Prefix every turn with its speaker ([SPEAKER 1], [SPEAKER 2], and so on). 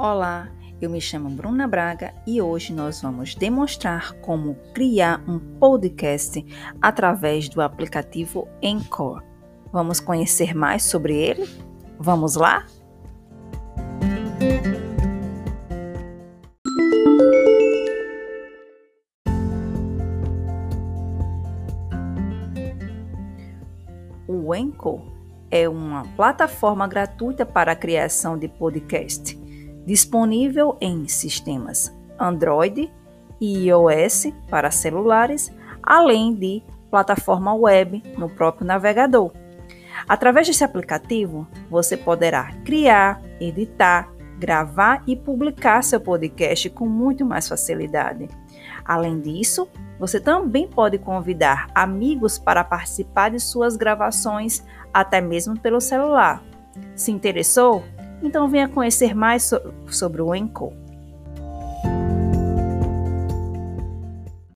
[SPEAKER 1] Olá, eu me chamo Bruna Braga e hoje nós vamos demonstrar como criar um podcast através do aplicativo Encore. Vamos conhecer mais sobre ele? Vamos lá? O Encore é uma plataforma gratuita para a criação de podcast disponível em sistemas Android e iOS para celulares, além de plataforma web no próprio navegador. Através desse aplicativo, você poderá criar, editar, gravar e publicar seu podcast com muito mais facilidade. Além disso, você também pode convidar amigos para participar de suas gravações, até mesmo pelo celular. Se interessou? Então venha conhecer mais so sobre o Encore.